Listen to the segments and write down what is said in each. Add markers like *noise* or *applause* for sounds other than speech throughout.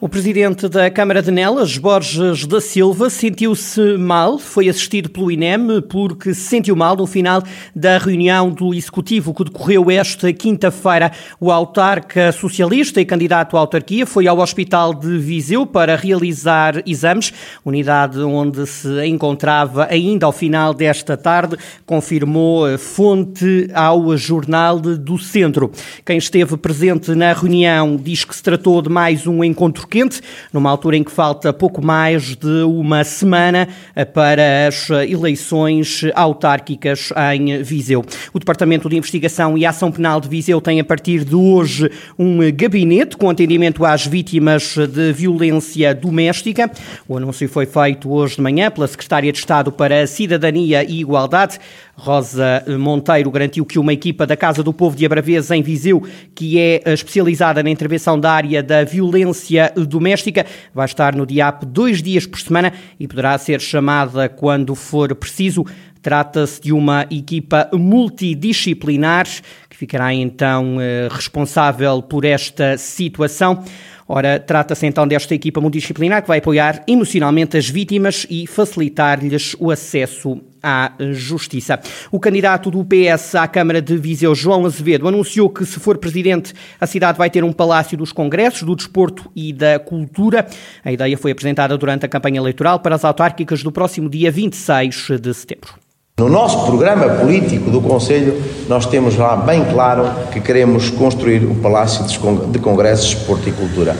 O presidente da Câmara de Nelas, Borges da Silva, sentiu-se mal, foi assistido pelo INEM porque se sentiu mal no final da reunião do Executivo que decorreu esta quinta-feira. O autarca socialista e candidato à autarquia foi ao Hospital de Viseu para realizar exames, unidade onde se encontrava ainda ao final desta tarde, confirmou fonte ao Jornal do Centro. Quem esteve presente na reunião diz que se tratou de mais um encontro quente, numa altura em que falta pouco mais de uma semana para as eleições autárquicas em Viseu. O Departamento de Investigação e Ação Penal de Viseu tem a partir de hoje um gabinete com atendimento às vítimas de violência doméstica. O anúncio foi feito hoje de manhã pela Secretária de Estado para a Cidadania e Igualdade. Rosa Monteiro garantiu que uma equipa da Casa do Povo de Abraveza, em Viseu, que é especializada na intervenção da área da violência doméstica, vai estar no DIAP dois dias por semana e poderá ser chamada quando for preciso. Trata-se de uma equipa multidisciplinar que ficará então eh, responsável por esta situação. Ora, trata-se então desta equipa multidisciplinar que vai apoiar emocionalmente as vítimas e facilitar-lhes o acesso à justiça. O candidato do PS à Câmara de Viseu, João Azevedo, anunciou que, se for presidente, a cidade vai ter um palácio dos congressos, do desporto e da cultura. A ideia foi apresentada durante a campanha eleitoral para as autárquicas do próximo dia 26 de setembro. No nosso programa político do Conselho, nós temos lá bem claro que queremos construir o Palácio de Congressos, Desporto e Cultura.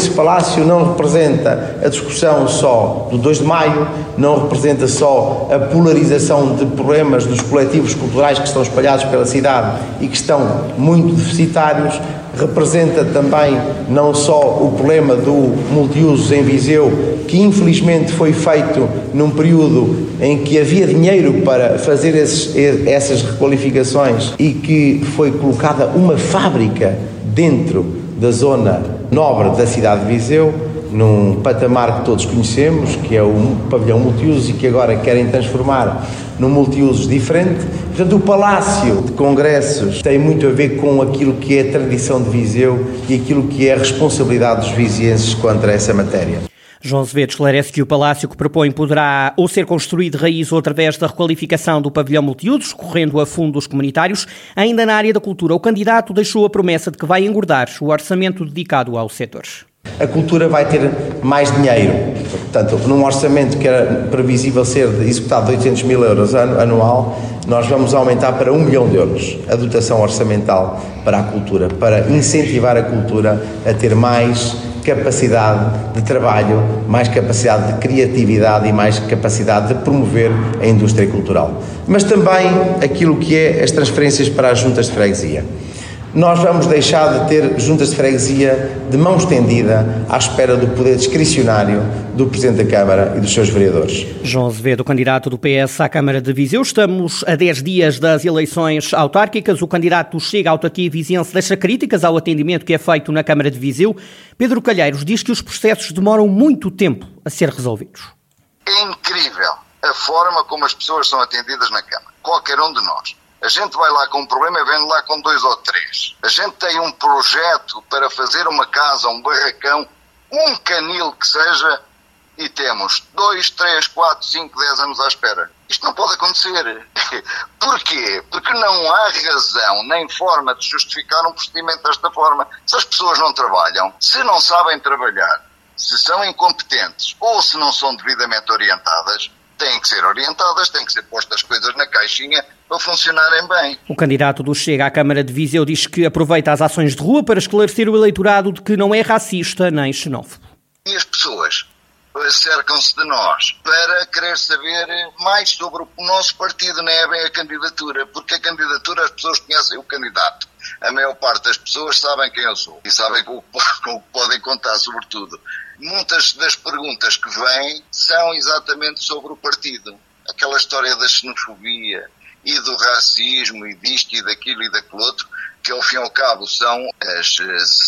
Esse palácio não representa a discussão só do 2 de maio, não representa só a polarização de problemas dos coletivos culturais que estão espalhados pela cidade e que estão muito deficitários, representa também não só o problema do multiusos em Viseu, que infelizmente foi feito num período em que havia dinheiro para fazer esses, essas requalificações e que foi colocada uma fábrica dentro da zona nobre da cidade de Viseu, num patamar que todos conhecemos, que é o pavilhão multiusos e que agora querem transformar num multiusos diferente. Portanto, o Palácio de Congressos tem muito a ver com aquilo que é a tradição de Viseu e aquilo que é a responsabilidade dos vizienses contra essa matéria. João Azevedo esclarece que o palácio que propõe poderá ou ser construído de raiz ou através da requalificação do pavilhão multiusos, correndo a fundos comunitários. Ainda na área da cultura, o candidato deixou a promessa de que vai engordar o orçamento dedicado aos setores. A cultura vai ter mais dinheiro. Portanto, num orçamento que era previsível ser executado de 800 mil euros anual, nós vamos aumentar para 1 milhão de euros a dotação orçamental para a cultura, para incentivar a cultura a ter mais capacidade de trabalho, mais capacidade de criatividade e mais capacidade de promover a indústria cultural. Mas também aquilo que é as transferências para as juntas de freguesia nós vamos deixar de ter juntas de freguesia de mão estendida à espera do poder discricionário do Presidente da Câmara e dos seus vereadores. João Azevedo, candidato do PS à Câmara de Viseu. Estamos a 10 dias das eleições autárquicas. O candidato chega à autarquia viziense deixa críticas ao atendimento que é feito na Câmara de Viseu. Pedro Calheiros diz que os processos demoram muito tempo a ser resolvidos. É incrível a forma como as pessoas são atendidas na Câmara. Qualquer um de nós a gente vai lá com um problema e vem lá com dois ou três. A gente tem um projeto para fazer uma casa, um barracão, um canil que seja, e temos dois, três, quatro, cinco, dez anos à espera. Isto não pode acontecer. *laughs* Porquê? Porque não há razão nem forma de justificar um procedimento desta forma. Se as pessoas não trabalham, se não sabem trabalhar, se são incompetentes ou se não são devidamente orientadas, têm que ser orientadas, têm que ser postas coisas na caixinha para funcionarem bem. O candidato do Chega à Câmara de Viseu diz que aproveita as ações de rua para esclarecer o eleitorado de que não é racista nem xenófobo. E as pessoas cercam-se de nós para querer saber mais sobre o nosso partido, não é bem a candidatura, porque a candidatura as pessoas conhecem o candidato. A maior parte das pessoas sabem quem eu sou e sabem com o que *laughs* podem contar, sobretudo muitas das perguntas que vêm são exatamente sobre o partido. Aquela história da xenofobia e do racismo e disto e daquilo e daquele outro, que ao fim e ao cabo são as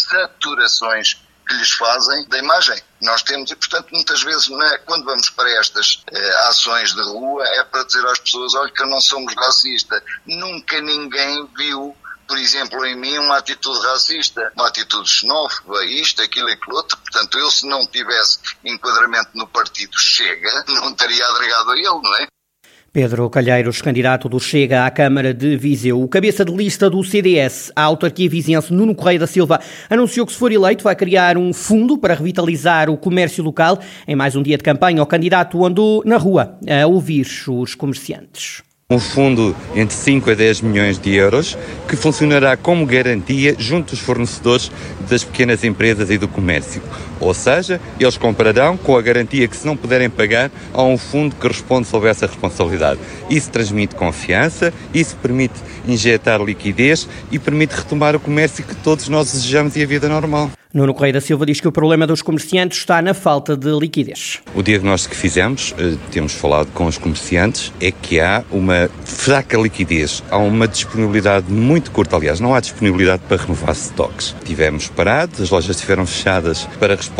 saturações que lhes fazem da imagem. Nós temos, e portanto, muitas vezes, é, quando vamos para estas eh, ações de rua, é para dizer às pessoas: olha, que não somos racistas. Nunca ninguém viu por exemplo, em mim uma atitude racista, uma atitude xenófoba, isto, aquilo aquilo outro. Portanto, eu se não tivesse enquadramento no partido Chega, não teria adregado a ele, não é? Pedro Calheiros, candidato do Chega à Câmara de Viseu. O cabeça de lista do CDS, a autarquia vizinhense Nuno Correia da Silva, anunciou que se for eleito vai criar um fundo para revitalizar o comércio local. Em mais um dia de campanha, o candidato andou na rua a ouvir os comerciantes um fundo entre 5 a 10 milhões de euros que funcionará como garantia junto dos fornecedores das pequenas empresas e do comércio. Ou seja, eles comprarão com a garantia que se não puderem pagar, há um fundo que responde sobre essa responsabilidade. Isso transmite confiança, isso permite injetar liquidez e permite retomar o comércio que todos nós desejamos e a vida normal. Nuno Correia da Silva diz que o problema dos comerciantes está na falta de liquidez. O diagnóstico que fizemos, eh, temos falado com os comerciantes, é que há uma fraca liquidez, há uma disponibilidade muito curta, aliás, não há disponibilidade para renovar stocks. Tivemos parados, as lojas estiveram fechadas para responder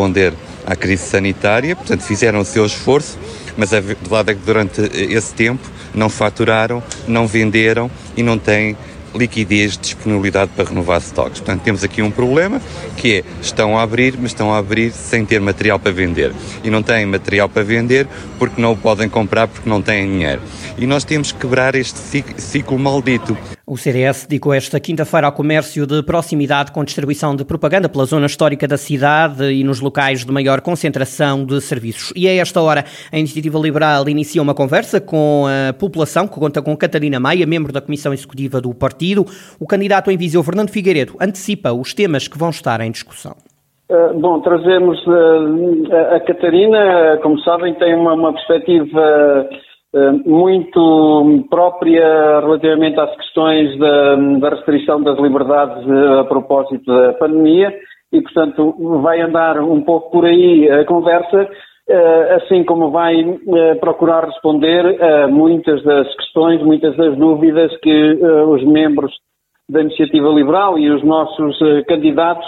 à crise sanitária, portanto fizeram o seu esforço, mas a verdade é que durante esse tempo não faturaram, não venderam e não têm liquidez, disponibilidade para renovar stocks. Portanto, temos aqui um problema que é, estão a abrir, mas estão a abrir sem ter material para vender. E não têm material para vender porque não o podem comprar porque não têm dinheiro. E nós temos que quebrar este ciclo maldito. O CDS dedicou esta quinta-feira ao comércio de proximidade com distribuição de propaganda pela zona histórica da cidade e nos locais de maior concentração de serviços. E a esta hora, a Iniciativa Liberal inicia uma conversa com a população, que conta com Catarina Maia, membro da Comissão Executiva do partido. O candidato em Viseu, Fernando Figueiredo, antecipa os temas que vão estar em discussão. Uh, bom, trazemos uh, a Catarina, como sabem, tem uma, uma perspectiva eh, muito própria relativamente às questões da, da restrição das liberdades eh, a propósito da pandemia e, portanto, vai andar um pouco por aí a conversa, eh, assim como vai procurar responder a muitas das questões, muitas das dúvidas que os membros da Iniciativa Liberal e os nossos candidatos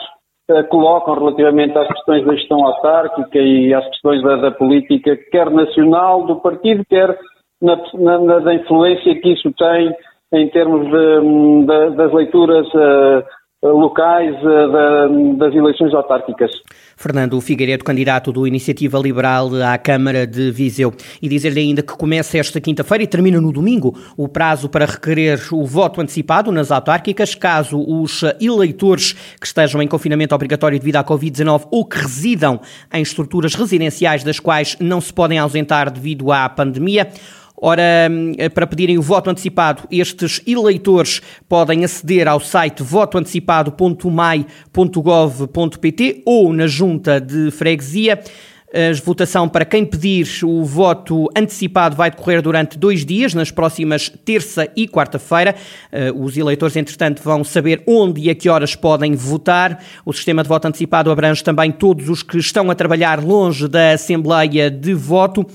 colocam relativamente às questões da gestão autárquica e às questões da, da política, quer nacional do partido, quer na, na, na influência que isso tem em termos de, de, das leituras uh, locais uh, das eleições autárquicas. Fernando Figueiredo, candidato do Iniciativa Liberal à Câmara de Viseu. E dizer-lhe ainda que começa esta quinta-feira e termina no domingo o prazo para requerer o voto antecipado nas autárquicas, caso os eleitores que estejam em confinamento obrigatório devido à Covid-19 ou que residam em estruturas residenciais das quais não se podem ausentar devido à pandemia. Ora, eh, para pedirem o voto antecipado, estes eleitores podem aceder ao site votoantecipado.mai.gov.pt ou na junta de freguesia. A votação para quem pedir o voto antecipado vai decorrer durante dois dias, nas próximas terça e quarta-feira. Eh, os eleitores, entretanto, vão saber onde e a que horas podem votar. O sistema de voto antecipado abrange também todos os que estão a trabalhar longe da Assembleia de Voto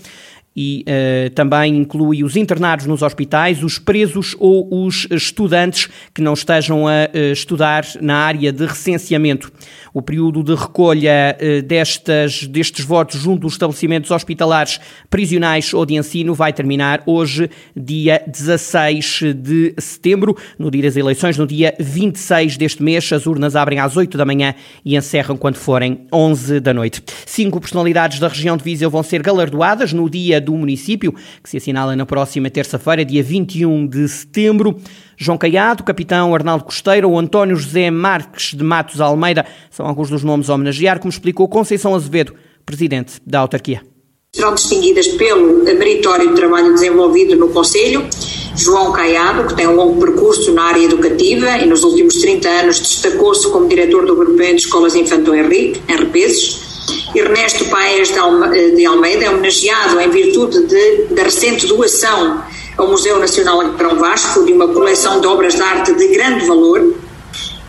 e uh, também inclui os internados nos hospitais, os presos ou os estudantes que não estejam a uh, estudar na área de recenseamento. O período de recolha uh, destas, destes votos junto dos estabelecimentos hospitalares, prisionais ou de ensino vai terminar hoje, dia 16 de setembro. No dia das eleições, no dia 26 deste mês, as urnas abrem às 8 da manhã e encerram quando forem 11 da noite. Cinco personalidades da região de Viseu vão ser galardoadas no dia do município, que se assinala na próxima terça-feira, dia 21 de setembro. João Caiado, capitão Arnaldo Costeiro ou António José Marques de Matos Almeida são alguns dos nomes a homenagear, como explicou Conceição Azevedo, presidente da autarquia. Serão distinguidas pelo meritório trabalho desenvolvido no Conselho, João Caiado, que tem um longo percurso na área educativa e nos últimos 30 anos destacou-se como diretor do Grupo de Escolas Infanto Henrique, em Repeses, Ernesto Paes de Almeida é homenageado em virtude de, da recente doação ao Museu Nacional de Grão Vasco de uma coleção de obras de arte de grande valor.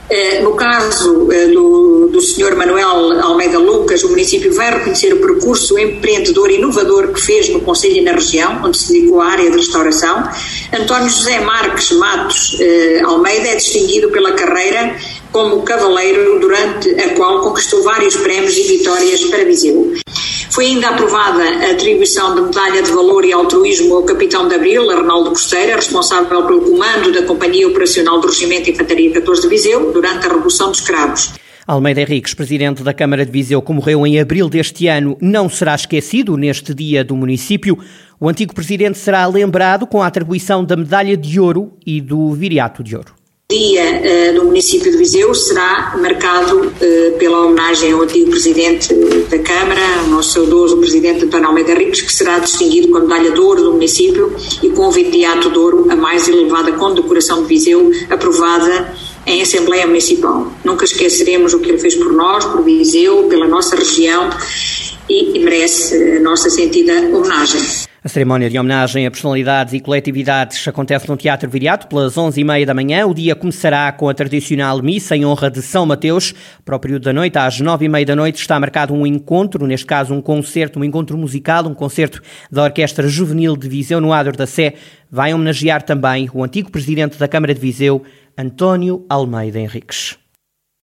Eh, no caso eh, do, do Sr. Manuel Almeida Lucas, o município vai reconhecer o percurso empreendedor e inovador que fez no Conselho e na região, onde se dedicou à área de restauração. António José Marques Matos eh, Almeida é distinguido pela carreira como cavaleiro, durante a qual conquistou vários prémios e vitórias para Viseu. Foi ainda aprovada a atribuição de medalha de valor e altruísmo ao capitão de Abril, Arnaldo Costeira, responsável pelo comando da Companhia Operacional do Regimento de Infantaria 14 de Viseu, durante a Revolução dos Cravos. Almeida Henriques, presidente da Câmara de Viseu, que morreu em abril deste ano, não será esquecido neste dia do município. O antigo presidente será lembrado com a atribuição da Medalha de Ouro e do Viriato de Ouro dia uh, do município de Viseu será marcado uh, pela homenagem ao antigo presidente da Câmara, o nosso saudoso presidente António Almeida Ricos, que será distinguido com a medalha de ouro do município e com o viriato de ouro, a mais elevada condecoração de Viseu, aprovada em Assembleia Municipal. Nunca esqueceremos o que ele fez por nós, por Viseu, pela nossa região e merece a nossa sentida homenagem. A cerimónia de homenagem a personalidades e coletividades acontece no Teatro Viriato pelas 11h30 da manhã. O dia começará com a tradicional missa em honra de São Mateus. Para o período da noite, às 9h30 da noite, está marcado um encontro, neste caso um concerto, um encontro musical, um concerto da Orquestra Juvenil de Viseu no Adro da Sé. Vai homenagear também o antigo presidente da Câmara de Viseu, António Almeida Henriques.